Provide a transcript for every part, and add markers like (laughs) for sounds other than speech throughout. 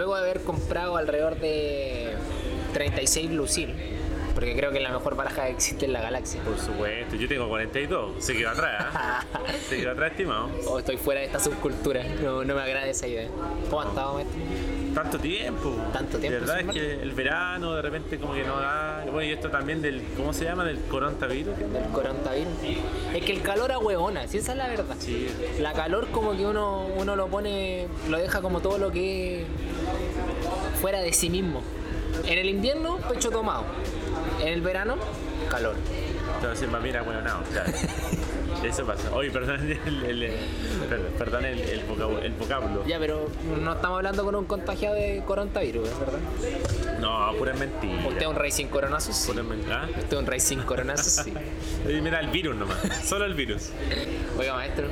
luego de haber comprado alrededor de 36 Lucille, porque creo que es la mejor baraja que existe en la galaxia. Por supuesto, yo tengo 42, se quedó atrás, ¿eh? (laughs) se quedó atrás, estimado. O estoy fuera de esta subcultura, no, no me agrada esa idea. ¿Cómo has estado, maestro? Tanto tiempo. Tanto tiempo, De verdad es que el verano de repente como que no da. Bueno, y esto también del, ¿cómo se llama? Del coronavirus. Del coronavirus. Es que el calor ahueona, si esa es la verdad. Sí. La calor como que uno, uno lo pone, lo deja como todo lo que es fuera de sí mismo. En el invierno, pecho tomado. En el verano, calor. Entonces, mira, bueno, no, claro. (laughs) Eso pasa. Oye, perdón el, el- el- perdón, el, el vocablo, el vocablo. Ya, pero no estamos hablando con un contagiado de coronavirus, ¿es verdad? No, pura mentira. Usted es un rey sin coronazos, sí. Pura mentira. Usted es un rey sin coronazos, sí. (laughs) Mira, el virus nomás. Solo el virus. Oiga, maestro,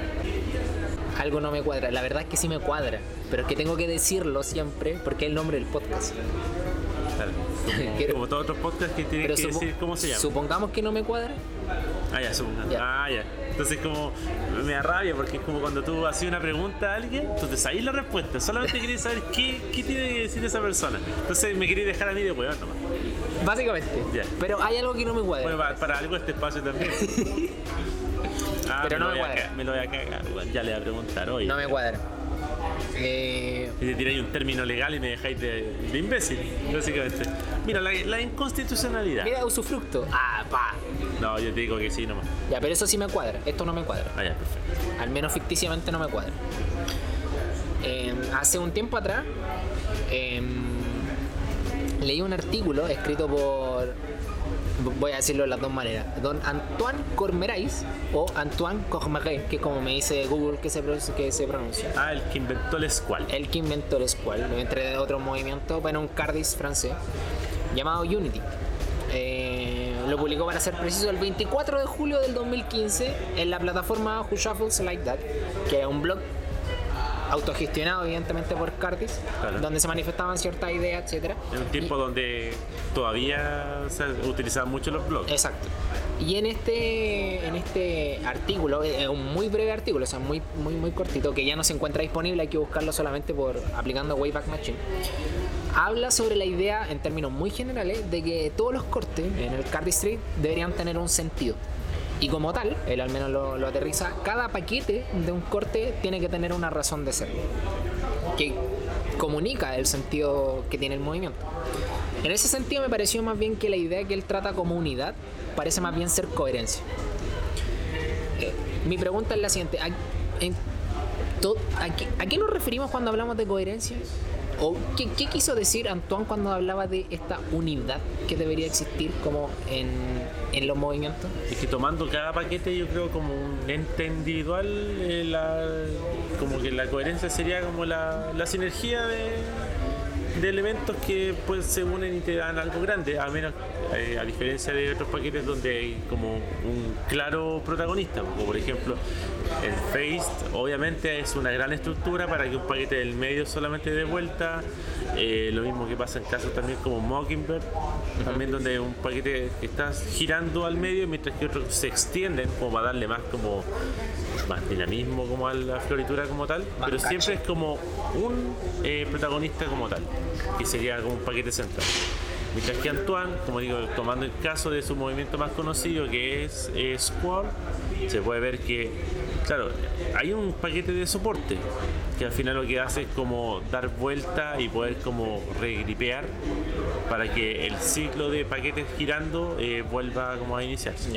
algo no me cuadra. La verdad es que sí me cuadra, pero es que tengo que decirlo siempre porque es el nombre del podcast. Claro. (laughs) Como, como todos otros podcasts que tienen Pero que decir cómo se llama. supongamos que no me cuadra. Ah, ya, supongamos. Ya. Ah, ya. Entonces como me da rabia porque es como cuando tú haces una pregunta a alguien, tú te sabes la respuesta, solamente (laughs) querías saber qué, qué tiene que decir esa persona. Entonces me querías dejar a mí de huevón nomás. Básicamente. Pero hay algo que no me cuadra. Bueno, para, para algo este espacio también. (laughs) Ah, Pero me, no me cuadra. me lo voy a cagar, ya le voy a preguntar hoy. no me cuadra. Eh, Y te tiráis un término legal y me dejáis de, de imbécil, básicamente. Mira, la, la inconstitucionalidad. mira, usufructo. Ah, pa. No, yo te digo que sí nomás. Ya, pero eso sí me cuadra. Esto no me cuadra. Ah, ya, perfecto. Al menos ficticiamente no me cuadra. Eh, hace un tiempo atrás eh, leí un artículo escrito por, voy a decirlo de las dos maneras, don Antoine Cormerais o Antoine Cormerais, que como me dice Google que se, pronuncia- que se pronuncia. Ah, el que inventó el Squall. El que inventó el Squall, entre otros movimientos, bueno, un Cardis francés llamado Unity. Eh, lo publicó para ser preciso el 24 de julio del 2015 en la plataforma Who Shuffles Like That, que es un blog autogestionado evidentemente por Cardis, Claro. donde se manifestaban ciertas ideas, etcétera. En un tiempo donde todavía se utilizaban mucho los blogs. Exacto. Y en este, en este artículo, un muy breve artículo, o sea, muy, muy, muy cortito, que ya no se encuentra disponible, hay que buscarlo solamente por aplicando Wayback Machine. Habla sobre la idea, en términos muy generales, de que todos los cortes en el Card Street deberían tener un sentido. Y como tal, él al menos lo, aterriza, cada paquete de un corte tiene que tener una razón de ser, que comunica el sentido que tiene el movimiento. En ese sentido me pareció más bien que la idea que él trata como unidad parece más bien ser coherencia. Mi pregunta es la siguiente. ¿A, a qué nos referimos cuando hablamos de coherencia? ¿O qué, quiso decir Antoine cuando hablaba de esta unidad que debería existir como en, los movimientos? Es que tomando cada paquete yo creo como un ente individual, eh, la- como que la coherencia sería como la, la sinergia de, de elementos que pues se unen y te dan algo grande, a menos eh, a diferencia de otros paquetes donde hay como un claro protagonista, como por ejemplo el Face obviamente es una gran estructura para que un paquete del medio solamente dé vuelta, eh, lo mismo que pasa en casos también como Mockingbird, también donde un paquete está girando al medio mientras que otros se extienden como para darle más como más dinamismo como a la floritura como tal, Más pero siempre cacho. es como un eh, protagonista como tal, que sería como un paquete central. Mientras que Antoine, como digo, tomando el caso de su movimiento más conocido que es eh, Squall, se puede ver que, claro, hay un paquete de soporte que al final lo que hace es como dar vuelta y poder como regripear para que el ciclo de paquetes girando eh, vuelva como a iniciarse.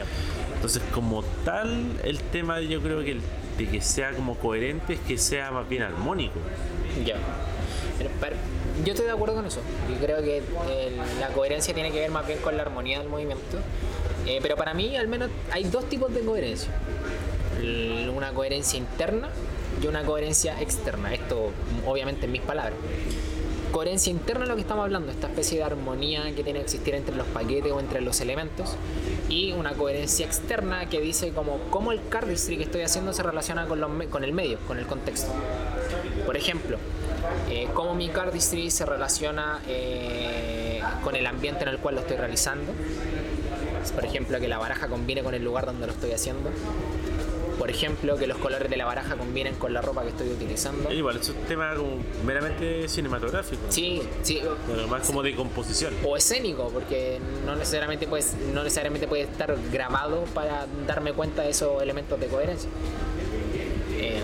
Entonces, como tal, el tema yo creo que el- de que sea como coherente es que sea más bien armónico. Ya. Pero, yo estoy de acuerdo con eso. Yo creo que eh, la coherencia tiene que ver más bien con la armonía del movimiento. Eh, pero para mí, al menos, hay dos tipos de coherencia. Una coherencia interna y una coherencia externa. Esto, obviamente, en mis palabras. Coherencia interna es lo que estamos hablando, esta especie de armonía que tiene que existir entre los paquetes o entre los elementos. Y una coherencia externa que dice como cómo el cardistry que estoy haciendo se relaciona con, los con el medio, con el contexto. Por ejemplo, eh, cómo mi cardistry se relaciona eh, con el ambiente en el cual lo estoy realizando. Por ejemplo, que la baraja combine con el lugar donde lo estoy haciendo. Por ejemplo, que los colores de la baraja combinen con la ropa que estoy utilizando. Igual, es un tema como meramente cinematográfico. Sí, sí. Pero más como de composición. O escénico, porque no necesariamente, puedes, no necesariamente puede estar grabado para darme cuenta de esos elementos de coherencia. Em,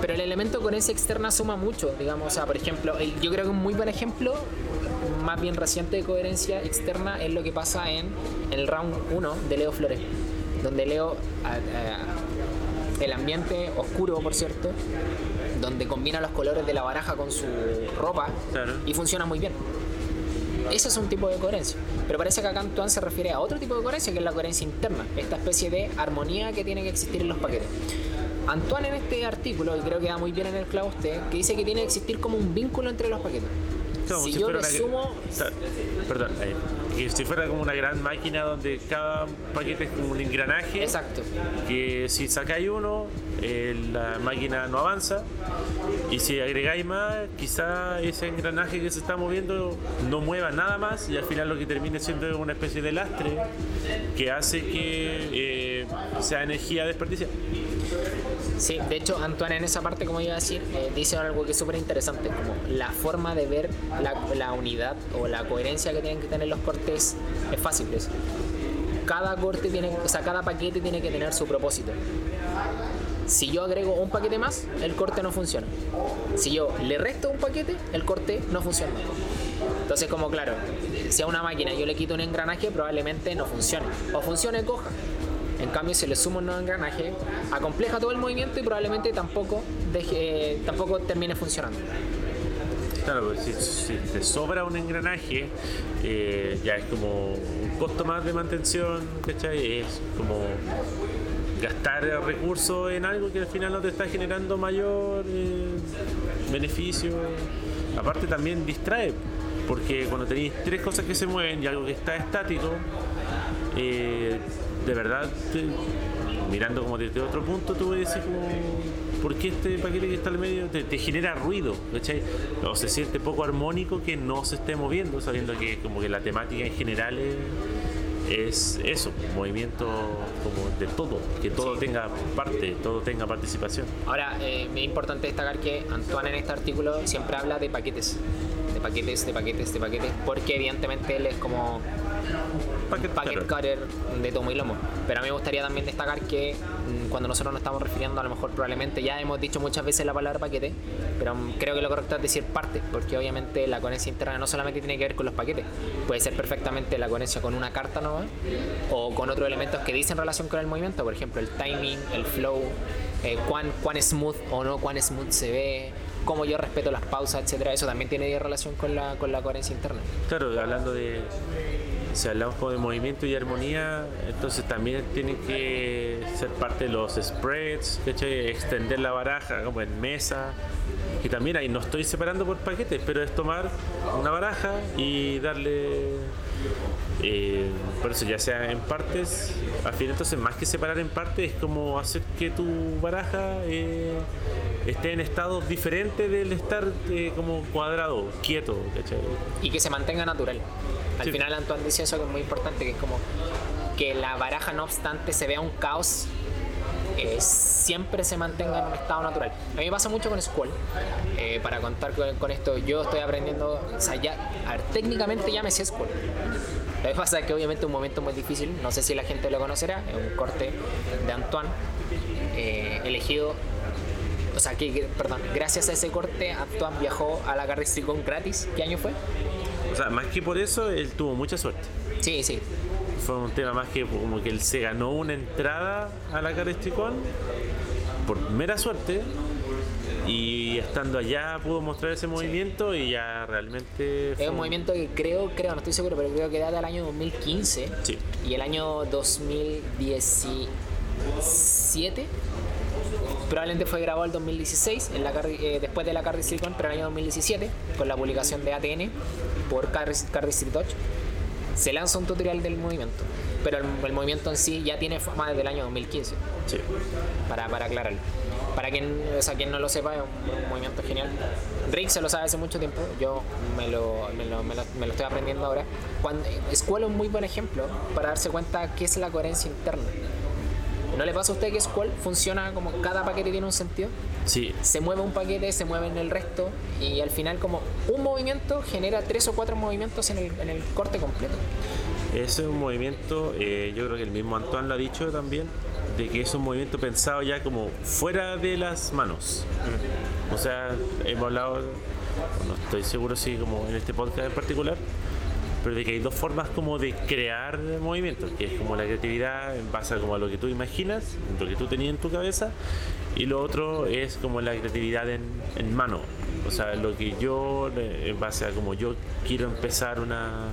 pero el elemento coherencia externa suma mucho, digamos, o sea, por ejemplo, yo creo que un muy buen ejemplo, más bien reciente de coherencia externa, es lo que pasa en el round 1 de Leo Flores, donde Leo, a- a- el ambiente oscuro, por cierto, donde combina los colores de la baraja con su ropa Claro. y funciona muy bien. Ese es un tipo de coherencia. Pero parece que acá Antoine se refiere a otro tipo de coherencia, que es la coherencia interna, esta especie de armonía que tiene que existir en los paquetes. Antoine en este artículo, y creo que da muy bien en el clavo usted, que dice que tiene que existir como un vínculo entre los paquetes. Como si si yo fuera una- sumo... perdón, si como una gran máquina donde cada paquete es como un engranaje. Exacto. Que si sacáis uno, eh, la máquina no avanza. Y si agregáis más, quizá ese engranaje que se está moviendo no mueva nada más y al final lo que termine siendo es una especie de lastre que hace que eh, sea energía desperdiciada. Sí, de hecho, Antoine en esa parte, como iba a decir, eh, dice algo que es súper interesante, como la forma de ver la, unidad o la coherencia que tienen que tener los cortes es fácil. es, cada corte tiene, o sea, cada paquete tiene que tener su propósito. Si yo agrego un paquete más, el corte no funciona. Si yo le resto un paquete, el corte no funciona. Entonces, como claro, si a una máquina yo le quito un engranaje, probablemente no funcione. O funcione coja. En cambio, si le sumo un nuevo engranaje, acompleja todo el movimiento y probablemente tampoco, deje, tampoco termine funcionando. Claro, pues si, si te sobra un engranaje, eh, ya es como un costo más de mantención, ¿cachai? Es como gastar recursos en algo que al final no te está generando mayor eh, beneficio. Aparte también distrae, porque cuando tenéis tres cosas que se mueven y algo que está estático, eh, de verdad, te- mirando como desde otro punto, tú ves como, ¿por qué este paquete que está al medio te, te genera ruido? ¿cachai? O se siente poco armónico que no se esté moviendo, sabiendo que como que la temática en general es, es eso, movimiento como de todo, que todo tenga parte, todo tenga participación. Ahora, eh, es importante destacar que Antoine en este artículo siempre habla de paquetes. De paquetes, de paquetes, de paquetes, porque evidentemente él es como Packet packet cutter. de tomo y lomo. Pero a mí me gustaría también destacar que mm, cuando nosotros nos estamos refiriendo, a lo mejor probablemente ya hemos dicho muchas veces la palabra paquete, pero mm, creo que lo correcto es decir parte, porque obviamente la coherencia interna no solamente tiene que ver con los paquetes, puede ser perfectamente la coherencia con una carta nueva o con otros elementos que dicen relación con el movimiento, por ejemplo el timing, el flow, eh, cuán, cuán smooth o no cuán smooth se ve, cómo yo respeto las pausas, etcétera. Eso también tiene relación con la, con la coherencia interna. Claro, hablando de. Si hablamos de movimiento y armonía, entonces también tienen que ser parte de los spreads, ¿cachai? extender la baraja como en mesa. Y también ahí no estoy separando por paquetes, pero es tomar una baraja y darle. eh, por eso, ya sea en partes, al final, entonces, más que separar en partes, es como hacer que tu baraja eh, esté en estados diferentes del estar eh, como cuadrado, quieto, ¿cachai? y que se mantenga natural. Al Sí. final Antoine dice eso que es muy importante, que es como que la baraja no obstante se vea un caos, eh, siempre se mantenga en un estado natural. A mí me pasa mucho con Squall. Eh, para contar con, con esto, yo estoy aprendiendo, o sea, ya, a ver, técnicamente ya me sé Squall. Lo que pasa es que obviamente es un momento muy difícil, no sé si la gente lo conocerá, es un corte de Antoine, eh, elegido o sea, que, perdón, gracias a ese corte, Antoine viajó a la Carristricón gratis. ¿Qué año fue? Sea, más que por eso, él tuvo mucha suerte. Sí, sí. Fue un tema más que como que él se ganó una entrada a la Caresticón por mera suerte y estando allá pudo mostrar ese movimiento y ya realmente fue Es un movimiento que creo, creo, no estoy seguro, pero creo que data del año 2015 Sí. y el año 2017. Probablemente fue grabado el 2016, en la eh, después de la Carry Silicon, pero el año 2017, con la publicación de ATN por Carry Street Touch, se lanza un tutorial del movimiento. Pero el, el movimiento en sí ya tiene fama desde el año 2015. Sí. para, para aclararlo. Para quien, o sea, quien no lo sepa, es un, un movimiento genial. Rick se lo sabe hace mucho tiempo, yo me lo, me lo, me lo- me lo estoy aprendiendo ahora. Cuando, Squall es un muy buen ejemplo para darse cuenta qué es la coherencia interna. ¿No le pasa a usted que Squall funciona como cada paquete tiene un sentido? Sí, Se mueve un paquete, se mueve en el resto y al final como un movimiento genera tres o cuatro movimientos en el, en el corte completo. Ese es un movimiento, eh, yo creo que el mismo Antoine lo ha dicho también, de que es un movimiento pensado ya como fuera de las manos. O sea, hemos hablado, no estoy seguro si como en este podcast en particular, pero de que hay dos formas como de crear movimientos, que es como la creatividad en base a, como a lo que tú imaginas, lo que tú tenías en tu cabeza, y lo otro es como la creatividad en, en mano. O sea, lo que yo, eh, en base a como yo quiero empezar una,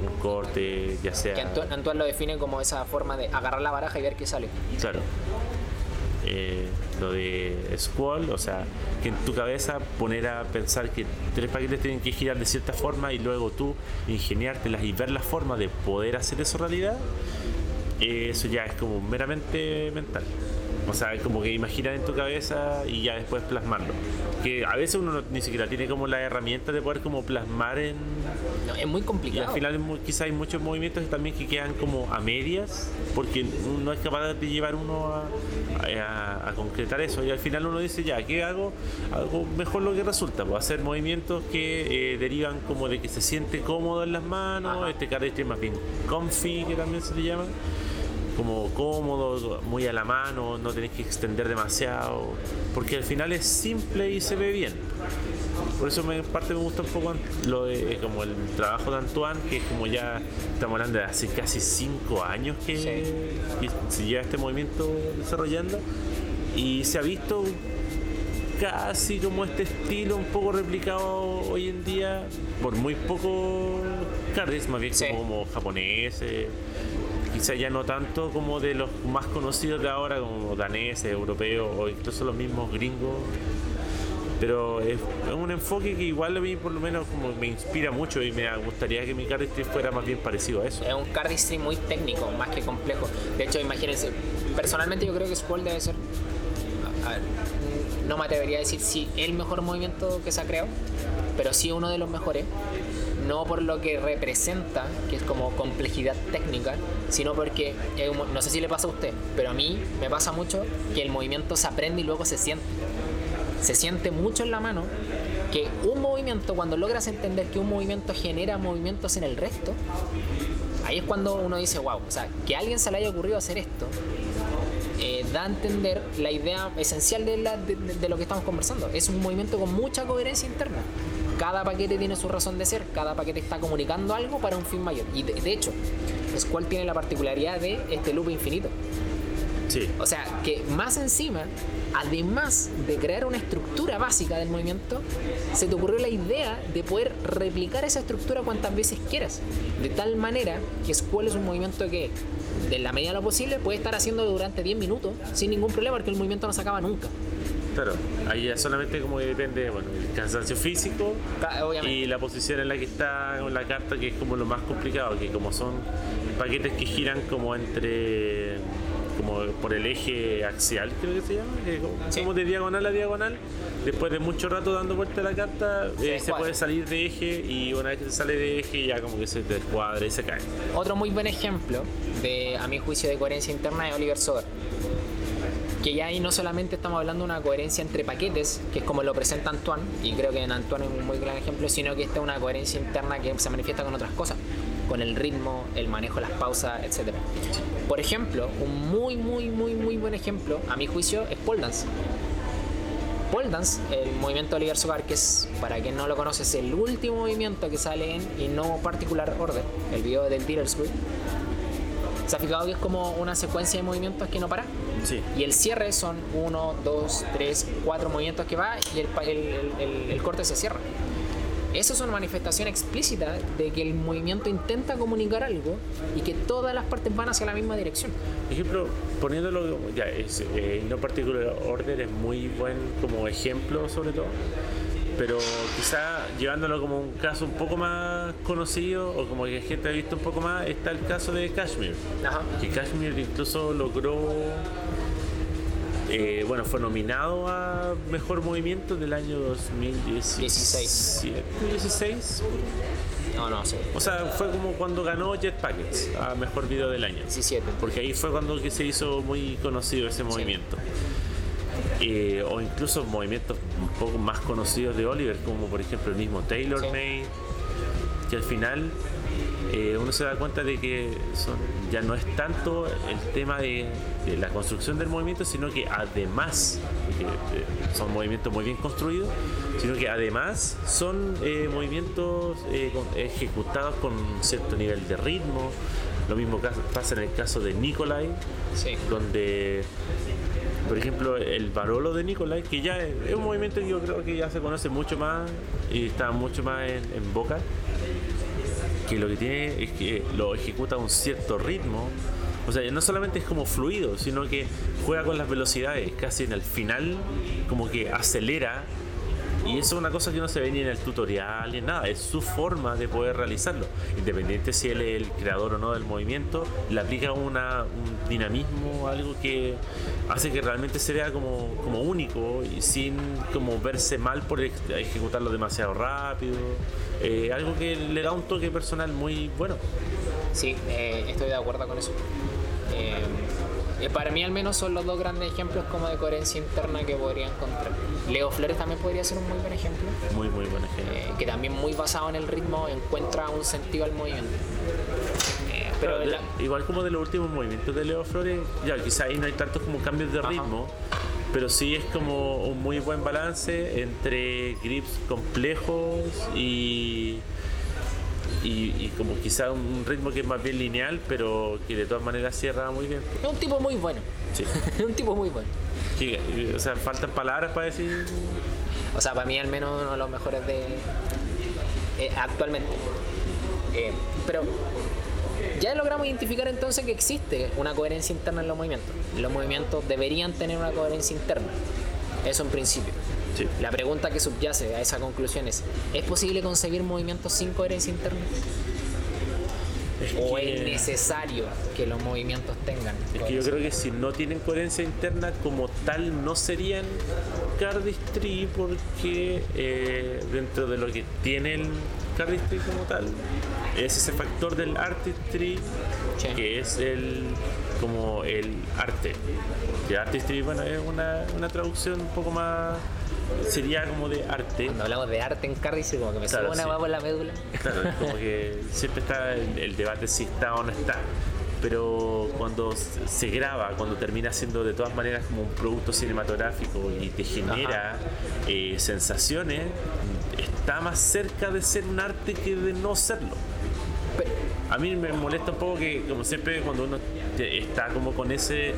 un, un corte, ya sea... Que Antoine, Antoine lo define como esa forma de agarrar la baraja y ver qué sale. Claro. Eh, lo de Squall, o sea, que en tu cabeza poner a pensar que tres paquetes tienen que girar de cierta forma y luego tú ingeniártelas y ver la forma de poder hacer eso realidad, eso ya es como meramente mental. O sea, como que imaginar en tu cabeza y ya después plasmarlo. Que a veces uno no- ni siquiera tiene como la herramienta de poder como plasmar en, No, es muy y complicado. al final mu- quizá hay muchos movimientos también que quedan como a medias porque no es capaz de llevar uno a, a- a concretar eso y al final uno dice ya, ¿qué hago? Hago mejor lo que resulta, pues hacer movimientos que eh, derivan como de que se siente cómodo en las manos, Ajá. este carácter más bien comfy que también se le llama como cómodo, muy a la mano, no tenés que extender demasiado, porque al final es simple y se ve bien. Por eso me, en parte me gusta un poco lo de como el trabajo de Antoine, que es como ya estamos hablando de hace casi cinco años que, que se lleva este movimiento desarrollando y se ha visto casi como este estilo un poco replicado hoy en día por muy poco cards, más bien Sí. como, como japoneses, quizá ya no tanto como de los más conocidos de ahora, como daneses, europeos o incluso los mismos gringos. Pero es, un enfoque que igual a mí por lo menos como me inspira mucho y me gustaría que mi cardistry fuera más bien parecido a eso. Es un cardistry muy técnico, más que complejo. De hecho, imagínense, personalmente yo creo que Squall debe ser, no me atrevería a decir si el mejor movimiento que se ha creado, pero sí uno de los mejores. No por lo que representa, que es como complejidad técnica, sino porque, no sé si le pasa a usted, pero a mí me pasa mucho que el movimiento se aprende y luego se siente. Se siente mucho en la mano que un movimiento, cuando logras entender que un movimiento genera movimientos en el resto, ahí es cuando uno dice, wow, o sea, que a alguien se le haya ocurrido hacer esto, eh, da a entender la idea esencial de lo que estamos conversando. Es un movimiento con mucha coherencia interna. Cada paquete tiene su razón de ser, cada paquete está comunicando algo para un fin mayor. Y de, de hecho, Squall tiene la particularidad de este loop infinito. Sí, O sea, que más encima, además de crear una estructura básica del movimiento, se te ocurrió la idea de poder replicar esa estructura cuantas veces quieras. De tal manera que Squall es un movimiento que, de la medida de lo posible, puede estar haciendo durante 10 minutos sin ningún problema porque el movimiento no se acaba nunca. Claro. Ahí ya solamente como que depende, bueno, el cansancio físico Obviamente. y la posición en la que está con la carta, que es como lo más complicado, que como son paquetes que giran como entre como por el eje axial, creo que se llama, que como, Sí. como de diagonal a diagonal, después de mucho rato dando vuelta a la carta, Se eh, se puede salir de eje y una vez que se sale de eje ya como que se descuadra y se cae. Otro muy buen ejemplo de, a mi juicio, de coherencia interna es Oliver Soder. Que ya ahí no solamente estamos hablando de una coherencia entre paquetes, que es como lo presenta Antoine, y creo que en Antoine es un muy gran ejemplo, sino que esta es una coherencia interna que se manifiesta con otras cosas, con el ritmo, el manejo las pausas, etc. Por ejemplo, un muy, muy, muy, muy buen ejemplo, a mi juicio, es pole dance. Pole dance, el movimiento de Oliver Sogar, que es, para quien no lo conoce, es el último movimiento que sale en y no particular order, el video del Wheel. ¿Se ha fijado que es como una secuencia de movimientos que no para? Sí. Y el cierre son uno, dos, tres, cuatro movimientos que va y el, el- el- el corte se cierra. Eso es una manifestación explícita de que el movimiento intenta comunicar algo y que todas las partes van hacia la misma dirección. Por ejemplo, poniéndolo, ya, es, eh, no particular order es muy buen como ejemplo sobre todo, pero quizá llevándolo como un caso un poco más conocido o como que la gente ha visto un poco más, está el caso de Kashmir, Ajá. que Kashmir incluso logró, eh, bueno, fue nominado a Mejor Movimiento del año 2016. 16. 16. No, no, sí. O sea, fue como cuando ganó Jet Packets a mejor video del año. 17. Porque ahí fue cuando que se hizo muy conocido ese movimiento. Eh, o incluso movimientos un poco más conocidos de Oliver, como por ejemplo el mismo Taylor Sí. Made, que al final eh, uno se da cuenta de que son, ya no es tanto el tema de, de la construcción del movimiento, sino que además, eh, son movimientos muy bien construidos, sino que además son eh, movimientos eh, ejecutados con cierto nivel de ritmo. Lo mismo pasa en el caso de Nikolai, Sí. donde por ejemplo el Barolo de Nikolai que ya es, es un movimiento que yo creo que ya se conoce mucho más y está mucho más en, en boca que lo que tiene es que lo ejecuta a un cierto ritmo. O sea no solamente es como fluido sino que juega con las velocidades casi en el final como que acelera y eso es una cosa que no se ve ni en el tutorial ni en nada, es su forma de poder realizarlo. Independiente si él es el creador o no del movimiento, le aplica una, un dinamismo, algo que hace que realmente se vea como, único y sin como verse mal por ejecutarlo demasiado rápido. Eh, algo que le da un toque personal muy bueno. Sí, eh, estoy de acuerdo con eso. Eh, eh, para mí al menos son los dos grandes ejemplos como de coherencia interna que podría encontrar. Leo Flores también podría ser un muy buen ejemplo, Muy, muy buen ejemplo. eh, que también muy basado en el ritmo encuentra un sentido al movimiento. Eh, pero Claro, la- de- igual como de los últimos movimientos de Leo Flores, ya quizá ahí no hay tantos como cambios de Ajá. ritmo, pero sí es como un muy buen balance entre grips complejos y, y, y como quizá un ritmo que es más bien lineal, pero que de todas maneras cierra muy bien. es un tipo muy bueno, Sí. (laughs) es un tipo muy bueno. Que, o sea, faltan palabras para decir. O sea, para mí al menos uno de los mejores de eh, actualmente. Eh, pero ya logramos identificar entonces que existe una coherencia interna en los movimientos. Los movimientos deberían tener una coherencia interna. Eso en principio. Sí. La pregunta que subyace a esa conclusión es, ¿es posible conseguir movimientos sin coherencia interna? ¿O que- es necesario que los movimientos tengan? Es que yo creo que si no tienen coherencia interna como tal no serían cardistry porque eh, dentro de lo que tiene el cardistry como tal es ese factor del artistry Sí. que es el como el arte. Que artistry bueno es una, una traducción un poco más sería como de arte. Cuando hablamos de arte en Cardiff, como que me Claro, sube una sí. por la médula. Claro, es como que (laughs) siempre está el, el debate si está o no está. Pero cuando se graba, cuando termina siendo de todas maneras como un producto cinematográfico y te genera eh, sensaciones, está más cerca de ser un arte que de no serlo. A mí me molesta un poco que, como siempre, cuando uno está como con ese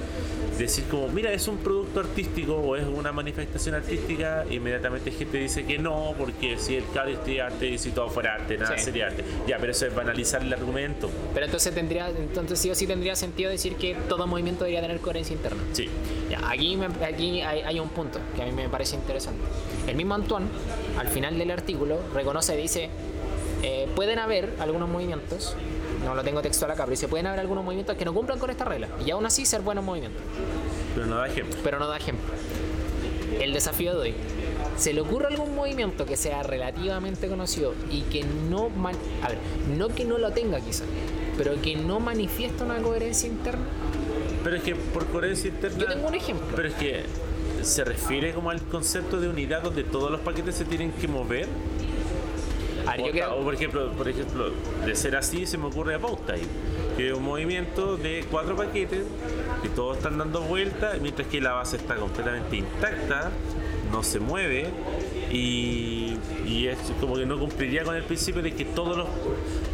decir como, mira, es un producto artístico o es una manifestación artística, inmediatamente gente dice que no, porque si el cardistry es arte y si todo fuera arte, nada Sí. sería arte. Ya, pero eso es banalizar el argumento. Pero entonces tendría, entonces sí o sí tendría sentido decir que todo movimiento debería tener coherencia interna. Sí. Ya, aquí me- aquí hay, hay un punto que a mí me parece interesante. El mismo Antoine, al final del artículo, reconoce, dice, eh, pueden haber algunos movimientos, no lo tengo textual acá, pero dice, pueden haber algunos movimientos que no cumplan con esta regla, y aún así ser buenos movimientos, Pero no da ejemplo. pero no da ejemplo. El desafío de hoy. ¿Se le ocurre algún movimiento que sea relativamente conocido y que no, man- a ver, no que no lo tenga quizá, pero que no manifiesta una coherencia interna? Pero es que por coherencia interna. Yo tengo un ejemplo. Pero es que se refiere como al concepto de unidad donde todos los paquetes se tienen que mover. A ver, yo O, creo- o por ejemplo, por ejemplo, de ser así se me ocurre About Time, que es un movimiento de cuatro paquetes que todos están dando vueltas, mientras que la base está completamente intacta, no se mueve y, y es como que no cumpliría con el principio de que todos los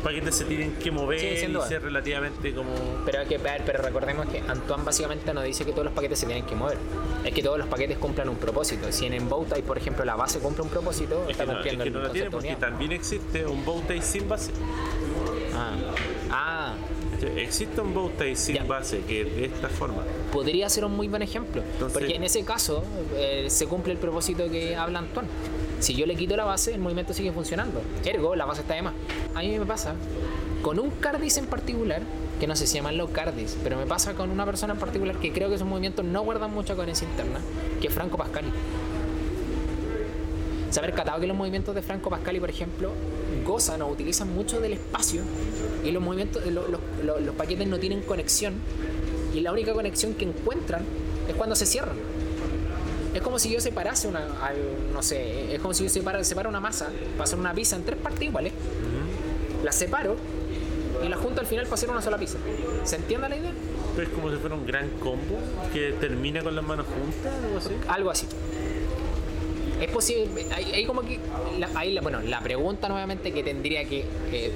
paquetes se tienen que mover Sí, sin y duda. ser relativamente como Pero, hay que, ver, pero recordemos que Antoine básicamente no dice que todos los paquetes se tienen que mover. Es que todos los paquetes cumplan un propósito. Si en Emboutai, por ejemplo, la base cumple un propósito, es está que no, es cumpliendo que el no la tiene porque también existe un bowtie sin base. Ah. Ah, Existe un bowtie sin Ya. base que de esta forma. podría ser un muy buen ejemplo. Entonces- porque en ese caso eh, se cumple el propósito que habla Antoine. Si yo le quito la base, el movimiento sigue funcionando. Ergo, la base está de más. A mí me pasa con un Cardis en particular, que no sé si llamarlo Cardis, pero me pasa con una persona en particular que creo que sus movimientos no guardan mucha coherencia interna, que es Franco Pascali. saber catado que los movimientos de Franco Pascali, por ejemplo, gozan o utilizan mucho del espacio y los movimientos, los, los- los paquetes no tienen conexión y la única conexión que encuentran es cuando se cierran. Es como si yo separase una, no sé, es como si yo separa, una masa para hacer una pizza en tres partes iguales, la separo y la junto al final para hacer una sola pizza. ¿Se entiende la idea? Pero es como si fuera un gran combo que termina con las manos juntas, algo así. Algo así. Es posible, hay, hay como que, la, hay la- bueno, la pregunta nuevamente que tendría que, que,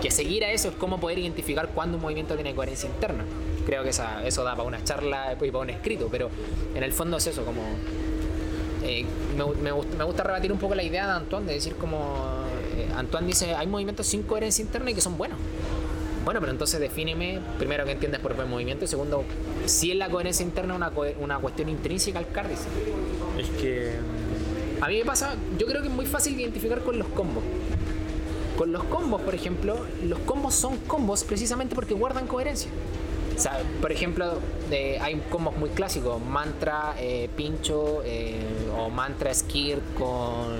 que seguir a eso es cómo poder identificar cuándo un movimiento tiene coherencia interna. Creo que esa, eso da para una charla y para un escrito, pero en el fondo es eso, como... eh, me, me gust- me gusta rebatir un poco la idea de Antoine, de decir como... eh, Antoine dice, hay movimientos sin coherencia interna y que son buenos. Bueno, pero entonces defíneme, primero, qué entiendes por buen movimiento, y segundo, si es la coherencia interna una, una cuestión intrínseca al cardíaco. Es que. A mí me pasa, yo creo que es muy fácil identificar con los combos. Con los combos, por ejemplo, los combos son combos precisamente porque guardan coherencia. O sea, por ejemplo, eh, hay combos muy clásicos, mantra, eh, pincho eh, o mantra skirt con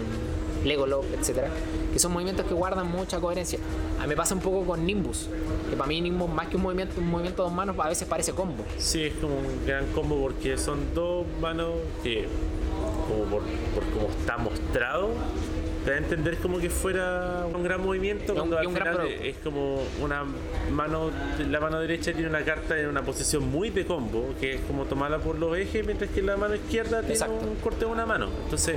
Lego Lock, etcétera, que son movimientos que guardan mucha coherencia. A mí me pasa un poco con Nimbus, que para mí Nimbus más que un movimiento, un movimiento de dos manos a veces parece combo. Sí, es como un gran combo porque son dos manos que, como por, por como está mostrado, te da a entender como que fuera un gran movimiento un- cuando al final es como una mano, la mano derecha tiene una carta en una posición muy de combo, que es como tomarla por los ejes, mientras que la mano izquierda tiene Exacto. un corte de una mano. Entonces,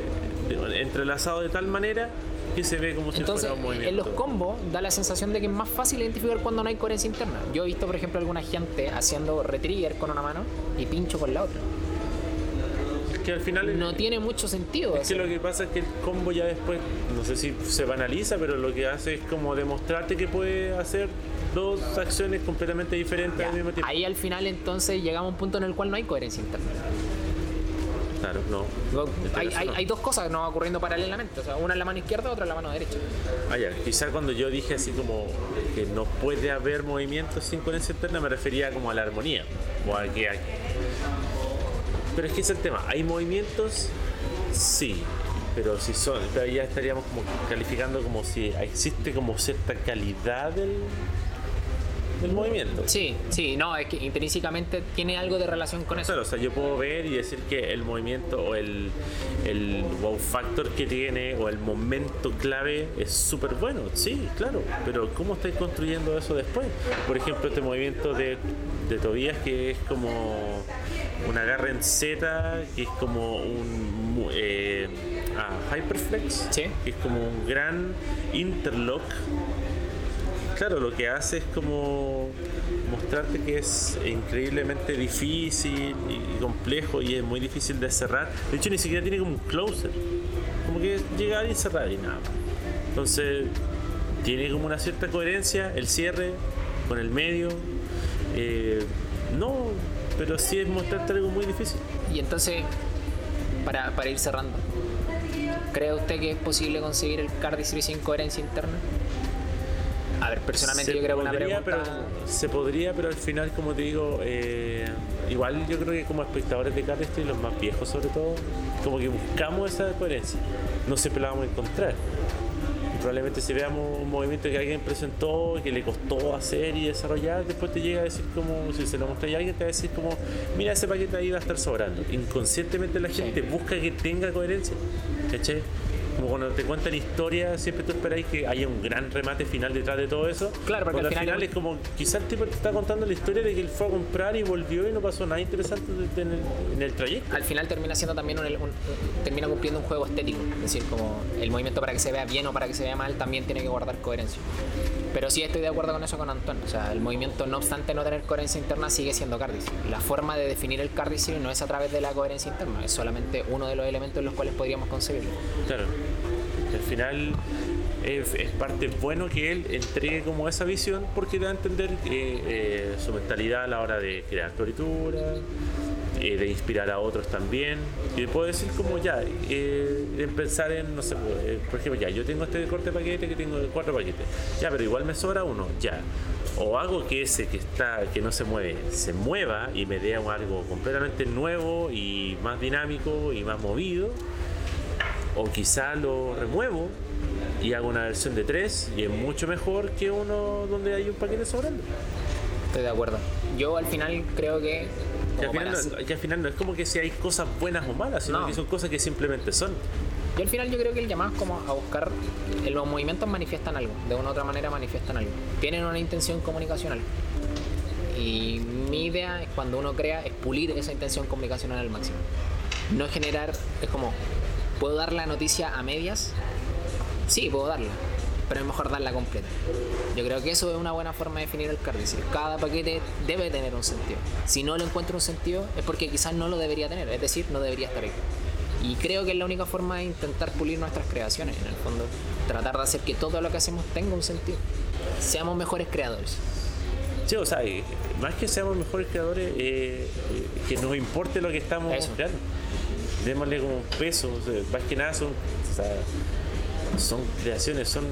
entrelazado de tal manera que se ve como si Entonces, fuera un movimiento. en los combos da la sensación de que es más fácil identificar cuando no hay coherencia interna. Yo he visto, por ejemplo, alguna gente haciendo retrigger con una mano y pincho con la otra. Que al final No tiene mucho sentido. Es que lo que pasa es que el combo ya después, no sé si se banaliza, pero lo que hace es como demostrarte que puede hacer dos acciones completamente diferentes Ya, al mismo tiempo. Ahí al final entonces llegamos a un punto en el cual no hay coherencia interna. Claro, no. Hay, Eso hay- no. hay dos cosas no ocurriendo paralelamente. O sea, una en la mano izquierda, otra en la mano derecha. Ah, ya. Quizá cuando yo dije así como que no puede haber movimientos sin coherencia interna, me refería como a la armonía. O a que hay- Pero es que es el tema. ¿Hay movimientos? Sí. Pero si son, pero ya estaríamos como calificando como si existe como cierta calidad del, del movimiento. Sí, sí, no, es que intrínsecamente tiene algo de relación con eso. Claro, o sea, yo puedo ver y decir que el movimiento o el, el wow factor que tiene o el momento clave es súper bueno, sí, claro, pero ¿cómo estáis construyendo eso después? Por ejemplo, este movimiento de, de Tobías que es como un agarre en Z, que es como un eh, ah, hyperflex, Sí. que es como un gran interlock Claro, lo que hace es como mostrarte que es increíblemente difícil y complejo y es muy difícil de cerrar. De hecho, ni siquiera tiene como un closer. Como que llegar y cerrar y nada. Entonces, tiene como una cierta coherencia el cierre con el medio. Eh, no, pero sí es mostrarte algo muy difícil. Y entonces, para, para ir cerrando, ¿cree usted que es posible conseguir el cardistry sin coherencia interna? A ver, personalmente Se yo creo que una podría, pregunta... pero- se podría, pero al final, como te digo, eh, igual yo creo que como espectadores de Cardistry, los más viejos sobre todo, como que buscamos esa coherencia. No siempre la vamos a encontrar. Probablemente si veamos un movimiento que alguien presentó, que le costó hacer y desarrollar, después te llega a decir como, si se lo mostré a alguien, te va a decir como, mira, ese paquete ahí va a estar sobrando. Inconscientemente la gente busca que tenga coherencia. ¿Cachai? Como cuando te cuentan historias, siempre tú esperáis que haya un gran remate final detrás de todo eso. Claro, porque al final- es como, quizás el tipo te está contando la historia de que él fue a comprar y volvió y no pasó nada interesante de- en el, en el trayecto. al final termina siendo también un, un- termina cumpliendo un juego estético. Es decir, como el movimiento para que se vea bien o para que se vea mal también tiene que guardar coherencia. Pero sí estoy de acuerdo con eso con Antón. O sea, el movimiento, no obstante no tener coherencia interna, sigue siendo cardistry. La forma de definir el cardistry no es a través de la coherencia interna, es solamente uno de los elementos en los cuales podríamos concebirlo. Claro. Al final es, parte bueno que él entregue como esa visión porque da a entender que, eh, su mentalidad a la hora de crear floritura, eh, de inspirar a otros también. Y puedo decir como ya, eh, en pensar en, no sé, eh, por ejemplo, ya, yo tengo este corte de paquete que tengo cuatro paquetes. Ya, pero igual me sobra uno, ya. O hago que ese que está, que no se mueve, se mueva y me dé algo completamente nuevo y más dinámico y más movido O quizá lo remuevo y hago una versión de 3 y es mucho mejor que uno donde hay un paquete sobrando. Estoy de acuerdo. Yo al final creo que. Y al, final no, y al final no es como que si hay cosas buenas o malas, sino No. que son cosas que simplemente son. Yo al final yo creo que el llamado es como a buscar, los movimientos manifiestan algo, de una u otra manera manifiestan algo, tienen una intención comunicacional. Y mi idea es cuando uno crea es pulir esa intención comunicacional al máximo. No generar, es como, ¿puedo dar la noticia a medias? Sí, puedo darla, pero es mejor darla completa. Yo creo que eso es una buena forma de definir el card. Es decir, cada paquete debe tener un sentido. Si no le encuentro un sentido es porque quizás no lo debería tener, es decir, no debería estar ahí. Y creo que es la única forma de intentar pulir nuestras creaciones, en el fondo. Tratar de hacer que todo lo que hacemos tenga un sentido. Seamos mejores creadores. Sí, o sea, eh, más que seamos mejores creadores, eh, eh, que nos importe lo que estamos Eso. creando. Démosle como un peso, o sea, más que nada son, o sea, son creaciones, son,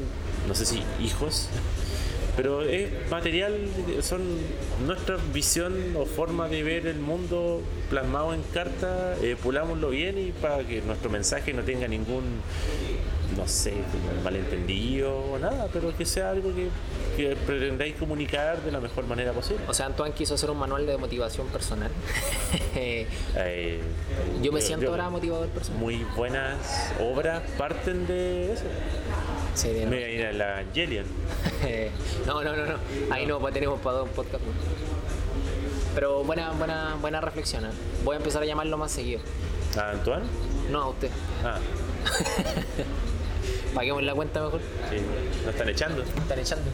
no sé si hijos, pero es material, son nuestra visión o forma de ver el mundo plasmado en carta, eh, pulámoslo bien y para que nuestro mensaje no tenga ningún, no sé, malentendido o nada, pero que sea algo que, que pretendáis comunicar de la mejor manera posible. O sea, Antoine quiso hacer un manual de motivación personal. (laughs) Eh, Yo me siento ahora motivador personal. Muy buenas obras parten de eso. Sí, de- Me voy a ir a la Angelian. (laughs) no, no, no, no. Ahí no, pues tenemos para dos podcasts. Pero buena, buena, buena reflexión. ¿eh? Voy a empezar a llamarlo más seguido. ¿A Antoine? No a usted. Ah, (laughs) Paguemos la cuenta mejor. sí, nos están echando. Están echando.